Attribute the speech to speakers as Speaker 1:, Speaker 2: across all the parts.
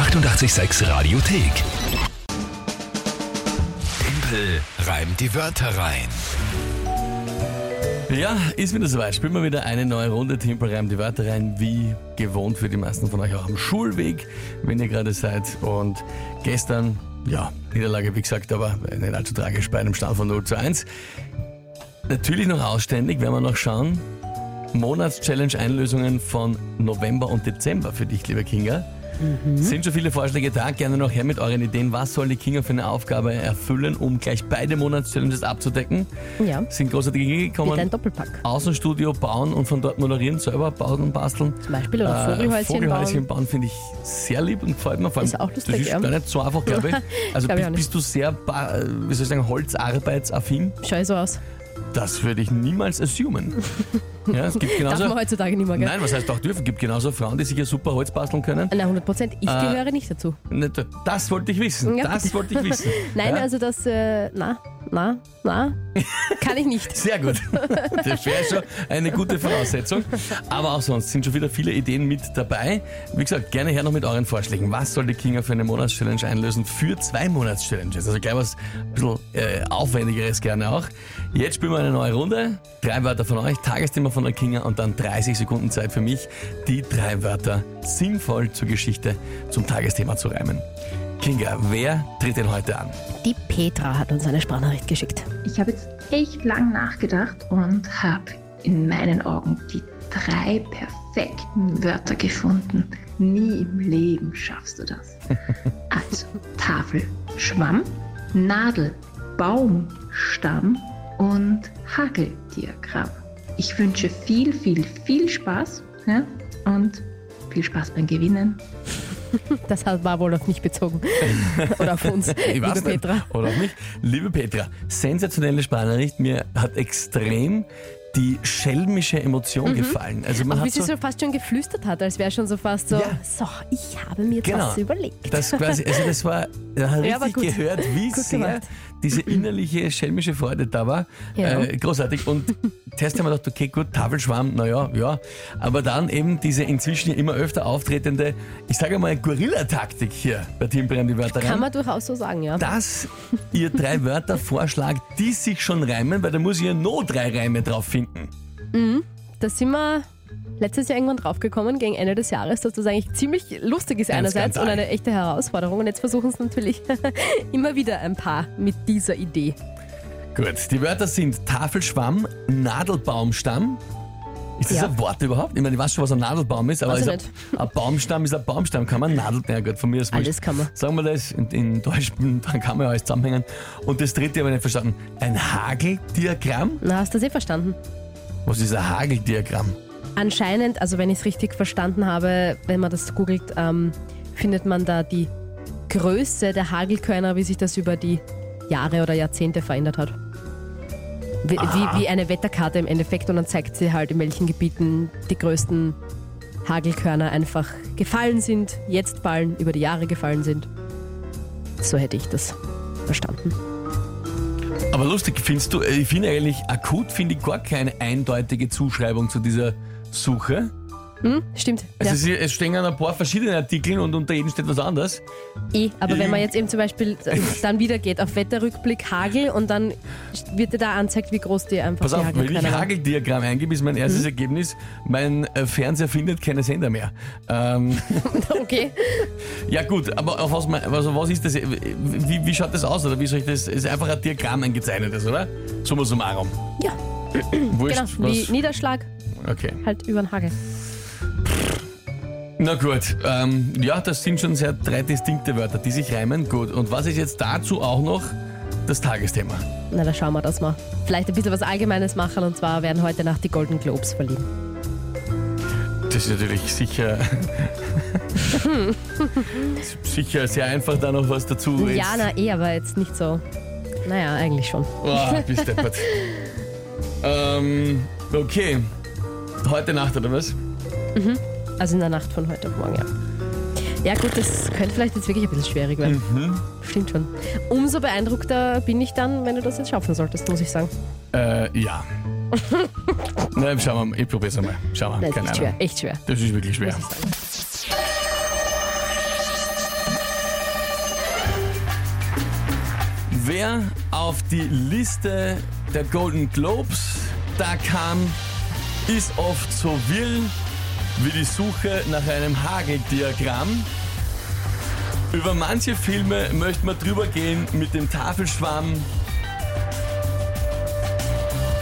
Speaker 1: 886 Radiothek. Tempel reimt die Wörter rein.
Speaker 2: Ja, ist wieder soweit. Spielen wir wieder eine neue Runde Tempel reimt die Wörter rein, wie gewohnt für die meisten von euch auch am Schulweg, wenn ihr gerade seid. Und gestern, ja, Niederlage, wie gesagt, aber nicht allzu tragisch bei einem Stand von 0 zu 1. Natürlich noch ausständig, werden wir noch schauen. Monatschallenge-Einlösungen von November und Dezember für dich, lieber Kinga. Sind schon viele Vorschläge da? Gerne noch her mit euren Ideen. Was soll die Kinga für eine Aufgabe erfüllen, um gleich beide Monatschallenges abzudecken?
Speaker 3: Ja,
Speaker 2: Sind großartige Dinge
Speaker 3: mit einem
Speaker 2: gekommen.
Speaker 3: Doppelpack.
Speaker 2: Außenstudio bauen und von dort moderieren, selber bauen und basteln.
Speaker 3: Zum Beispiel, oder Vogelhäuschen
Speaker 2: Vogelhäuschen
Speaker 3: bauen.
Speaker 2: bauen finde ich sehr lieb und gefällt mir. Vor allem,
Speaker 3: Ist auch lustig,
Speaker 2: das ist
Speaker 3: ja.
Speaker 2: gar nicht so einfach, glaube ich. Also
Speaker 3: Glaub ich
Speaker 2: bist, du sehr, äh, wie soll ich sagen, holzarbeitsaffin?
Speaker 3: Schau so aus.
Speaker 2: Das würde ich niemals assumen. Ja, es gibt
Speaker 3: Darf
Speaker 2: genauso.
Speaker 3: man heutzutage nicht mehr, gell?
Speaker 2: Nein, was heißt auch dürfen? Es gibt genauso Frauen, die sich ja super Holz basteln können.
Speaker 3: Na, 100 Prozent. Ich
Speaker 2: Äh,
Speaker 3: gehöre nicht dazu.
Speaker 2: Nicht- Das wollte ich wissen.
Speaker 3: Ja,
Speaker 2: Das
Speaker 3: bitte.
Speaker 2: wollte ich wissen.
Speaker 3: Nein,
Speaker 2: ja?
Speaker 3: also das, äh, na, na, na, kann ich nicht.
Speaker 2: Sehr gut. Das wäre schon eine gute Voraussetzung. Aber auch sonst sind schon wieder viele Ideen mit dabei. Wie gesagt, gerne her noch mit euren Vorschlägen. Was soll die Kinga für eine Monatschallenge einlösen? Für zwei Monatschallenges. Also gleich was ein bisschen äh, aufwendigeres gerne auch. Jetzt spielen wir eine neue Runde. Drei Wörter von euch, Tagesthema von der Kinga und dann 30 Sekunden Zeit für mich, die drei Wörter sinnvoll zur Geschichte, zum Tagesthema zu reimen. Kinga, wer tritt denn heute an?
Speaker 3: Die Petra hat uns eine Sprachnachricht geschickt.
Speaker 4: Ich habe jetzt echt lang nachgedacht und habe in meinen Augen die drei perfekten Wörter gefunden. Nie im Leben schaffst du das. Also Tafel, Schwamm, Nadel, Baumstamm und Hageldiagramm. Ich wünsche viel, viel, viel Spaß ja? und viel Spaß beim Gewinnen.
Speaker 3: Das war wohl auf mich bezogen. Oder auf uns, liebe
Speaker 2: nicht.
Speaker 3: Petra.
Speaker 2: Oder auf mich. Liebe Petra, sensationelle Sprachnachricht. Mir hat extrem die schelmische Emotion gefallen. Also man
Speaker 3: Auch wie sie
Speaker 2: so,
Speaker 3: so fast schon geflüstert hat, als wäre schon so fast so,
Speaker 2: Ja.
Speaker 3: so, ich habe mir
Speaker 2: Genau.
Speaker 3: was überlegt.
Speaker 2: das quasi, also das war, man hat
Speaker 3: Ja,
Speaker 2: richtig gehört, wie
Speaker 3: Gut
Speaker 2: sehr
Speaker 3: gemacht.
Speaker 2: Diese innerliche schelmische Freude da war.
Speaker 3: Ja.
Speaker 2: Äh, großartig. Und zuerst haben wir gedacht, okay, gut, Tafelschwamm, naja, ja. Aber dann eben diese inzwischen immer öfter auftretende, ich sage mal, Gorilla-Taktik hier bei Team Brand die Wörter
Speaker 3: Kann
Speaker 2: rein.
Speaker 3: man durchaus so sagen, ja.
Speaker 2: dass ihr drei Wörter vorschlagt, die sich schon reimen, weil da muss ich ja noch drei Reime drauf finden.
Speaker 3: Da sind wir letztes Jahr irgendwann draufgekommen, gegen Ende des Jahres, dass das eigentlich ziemlich lustig ist
Speaker 2: Ein
Speaker 3: einerseits
Speaker 2: Skandal.
Speaker 3: und eine echte Herausforderung. Und jetzt versuchen es natürlich immer wieder ein paar mit dieser Idee.
Speaker 2: Gut, die Wörter sind Tafelschwamm, Nadelbaumstamm. Ist das
Speaker 3: Ja.
Speaker 2: ein Wort überhaupt? Ich meine, ich weiß schon, was ein Nadelbaum ist, aber ist ein, ein Baumstamm ist ein Baumstamm. Kann man Nadel, na gut, von mir ist.
Speaker 3: Alles kann man.
Speaker 2: Sagen wir das, in, in Deutsch dann kann man ja alles zusammenhängen. Und das dritte habe ich nicht verstanden. Ein Hageldiagramm?
Speaker 3: Na, hast du das eh verstanden?
Speaker 2: Was ist ein Hageldiagramm?
Speaker 3: Anscheinend, also wenn ich es richtig verstanden habe, wenn man das googelt, ähm, findet man da die Größe der Hagelkörner, wie sich das über die Jahre oder Jahrzehnte verändert hat. Wie, wie, wie eine Wetterkarte im Endeffekt und dann zeigt sie halt, in welchen Gebieten die größten Hagelkörner einfach gefallen sind, jetzt fallen, über die Jahre gefallen sind. So hätte ich das verstanden.
Speaker 2: Aber lustig, findest du, ich finde eigentlich akut, finde ich gar keine eindeutige Zuschreibung zu dieser Suche.
Speaker 3: Hm? Stimmt.
Speaker 2: Also
Speaker 3: ja.
Speaker 2: es, es stehen ein paar verschiedene Artikel und unter jedem steht was anderes.
Speaker 3: Eh, aber wenn man jetzt eben zum Beispiel dann wieder geht auf Wetterrückblick Hagel und dann wird dir da anzeigt, wie groß die einfach
Speaker 2: Pass
Speaker 3: die
Speaker 2: auf, wenn ich. Hageldiagramm eingebe, ist mein erstes Ergebnis, mein äh, Fernseher findet keine Sender mehr. Ähm,
Speaker 3: Okay.
Speaker 2: ja gut, aber auf was, also was ist das? Wie, wie schaut das aus? Oder wie soll ich das? Es ist einfach ein Diagramm eingezeichnetes, oder? Summa summarum.
Speaker 3: Ja,
Speaker 2: Wurscht,
Speaker 3: genau. Wie? Niederschlag
Speaker 2: Okay.
Speaker 3: halt über den Hagel.
Speaker 2: Na gut, ähm, ja, das sind schon sehr drei distinkte Wörter, die sich reimen. Gut, und was ist jetzt dazu auch noch das Tagesthema?
Speaker 3: Na, da schauen wir, dass wir vielleicht ein bisschen was Allgemeines machen und zwar werden heute Nacht die Golden Globes verliehen.
Speaker 2: Das ist natürlich sicher, sicher sehr einfach, da noch was dazu jetzt-
Speaker 3: Ja, na eh, aber jetzt nicht so. Naja, eigentlich schon.
Speaker 2: Boah, bist deppert. ähm, okay. Heute Nacht, oder was? Mhm.
Speaker 3: Also in der Nacht von heute auf Morgen, ja. Ja gut, das könnte vielleicht jetzt wirklich ein bisschen schwierig werden. Mhm. Stimmt schon. Umso beeindruckter bin ich dann, wenn du das jetzt schaffen solltest, muss ich sagen.
Speaker 2: Äh, ja. Nein, schauen wir mal. Ich probier's einmal. Schauen wir
Speaker 3: mal. Nein,
Speaker 2: Keine Ahnung.
Speaker 3: Schwer. Echt schwer.
Speaker 2: Das ist wirklich schwer. Wer auf die Liste der Golden Globes da kam, ist oft so wirr wie die Suche nach einem Hageldiagramm. Über manche Filme möchte man drüber gehen mit dem Tafelschwamm,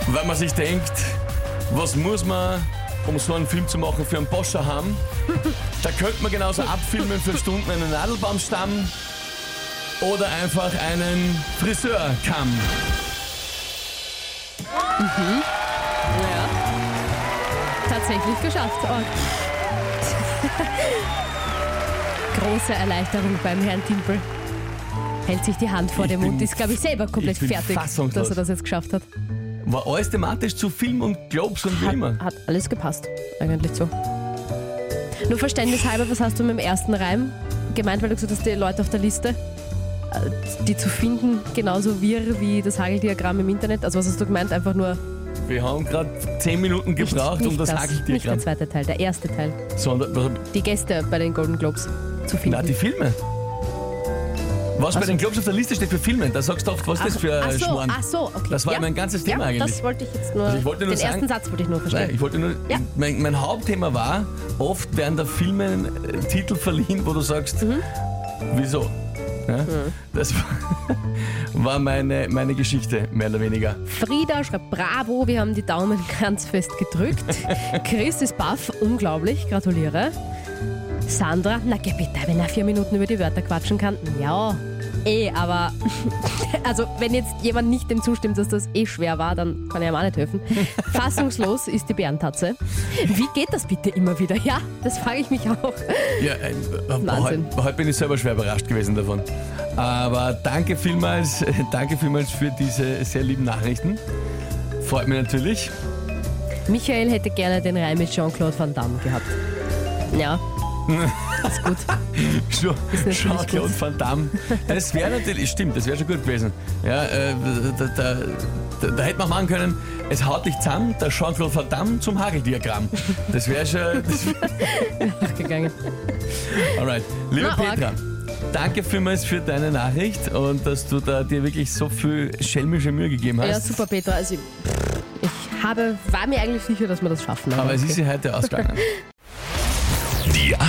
Speaker 2: weil man sich denkt, was muss man, um so einen Film zu machen, für einen Boscher haben? Da könnte man genauso abfilmen für Stunden einen Nadelbaumstamm oder einfach einen Friseurkamm.
Speaker 3: Ja. Tatsächlich geschafft. Oh. Große Erleichterung beim Herrn Timpel. Hält sich die Hand vor
Speaker 2: Ich
Speaker 3: dem Mund, ist, glaube ich, selber komplett
Speaker 2: ich
Speaker 3: fertig, dass er das jetzt geschafft hat.
Speaker 2: War alles thematisch zu Film und Globes und wie immer.
Speaker 3: Hat alles gepasst, eigentlich so. Nur verständnishalber, was hast du mit dem ersten Reim gemeint, weil du gesagt hast, die Leute auf der Liste, äh, die zu finden, genauso wirr wie das Hageldiagramm im Internet? Also was hast du gemeint? Einfach nur
Speaker 2: Wir haben gerade 10 Minuten
Speaker 3: nicht,
Speaker 2: gebraucht,
Speaker 3: nicht
Speaker 2: um das,
Speaker 3: das, nicht der zweite Teil, der erste Teil.
Speaker 2: Sondern, was-
Speaker 3: Die Gäste bei den Golden Globes zu finden.
Speaker 2: na, die Filme. Was bei
Speaker 3: Ach so.
Speaker 2: den Globes auf der Liste steht für Filme, da sagst du oft, was ist das für
Speaker 3: ach
Speaker 2: ein
Speaker 3: so,
Speaker 2: Schmarrn.
Speaker 3: ach so, okay.
Speaker 2: Das war
Speaker 3: ja.
Speaker 2: mein ganzes Thema
Speaker 3: ja,
Speaker 2: eigentlich.
Speaker 3: das wollte ich jetzt nur,
Speaker 2: Also ich wollte nur
Speaker 3: den
Speaker 2: sagen-
Speaker 3: ersten Satz wollte ich nur
Speaker 2: Nein,
Speaker 3: verstehen.
Speaker 2: ich wollte nur,
Speaker 3: Ja.
Speaker 2: mein, mein Hauptthema war, oft werden der Filmen äh, Titel verliehen, wo du sagst,
Speaker 3: Mhm.
Speaker 2: wieso? Ja? Das war, war meine, meine Geschichte, mehr oder weniger.
Speaker 3: Frieda schreibt Bravo, wir haben die Daumen ganz fest gedrückt. Chris ist baff, unglaublich, gratuliere. Sandra, na geh bitte, wenn er vier Minuten über die Wörter quatschen kann. Ja, eh, aber also wenn jetzt jemand nicht dem zustimmt, dass das eh schwer war, dann kann er ihm auch nicht helfen. Fassungslos ist die Bärentatze. Wie geht das bitte immer wieder? Ja, das frage ich mich auch.
Speaker 2: Ja, äh,
Speaker 3: Wahnsinn.
Speaker 2: heute, heute bin ich selber schwer überrascht gewesen davon. Aber danke vielmals, äh, danke vielmals für diese sehr lieben Nachrichten. Freut mich natürlich.
Speaker 3: Michael hätte gerne den Reim mit Jean-Claude Van Damme gehabt. Ja, ist gut.
Speaker 2: Schon-
Speaker 3: natürlich
Speaker 2: Jean-Claude
Speaker 3: gut.
Speaker 2: Van Damme. Das wäre natürlich, stimmt, das wäre schon gut gewesen. Ja, äh, da, da, da, da hätte man machen können, es haut dich zusammen, der Jean-Claude Van Damme zum Hageldiagramm. Das wäre schon. Das wär,
Speaker 3: Gegangen.
Speaker 2: alright. Liebe
Speaker 3: Na.
Speaker 2: Petra, danke vielmals für deine Nachricht und dass du da dir wirklich so viel schelmische Mühe gegeben hast.
Speaker 3: Ja, super, Petra. Also, ich habe, war mir eigentlich sicher, dass wir das schaffen.
Speaker 2: Aber es
Speaker 3: okay.
Speaker 2: ist ja heute ausgegangen.